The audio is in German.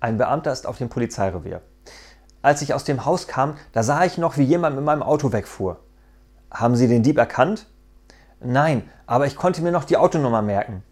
Ein Beamter ist auf dem Polizeirevier. Als ich aus dem Haus kam, da sah ich noch, wie jemand mit meinem Auto wegfuhr. Haben Sie den Dieb erkannt? Nein, aber ich konnte mir noch die Autonummer merken.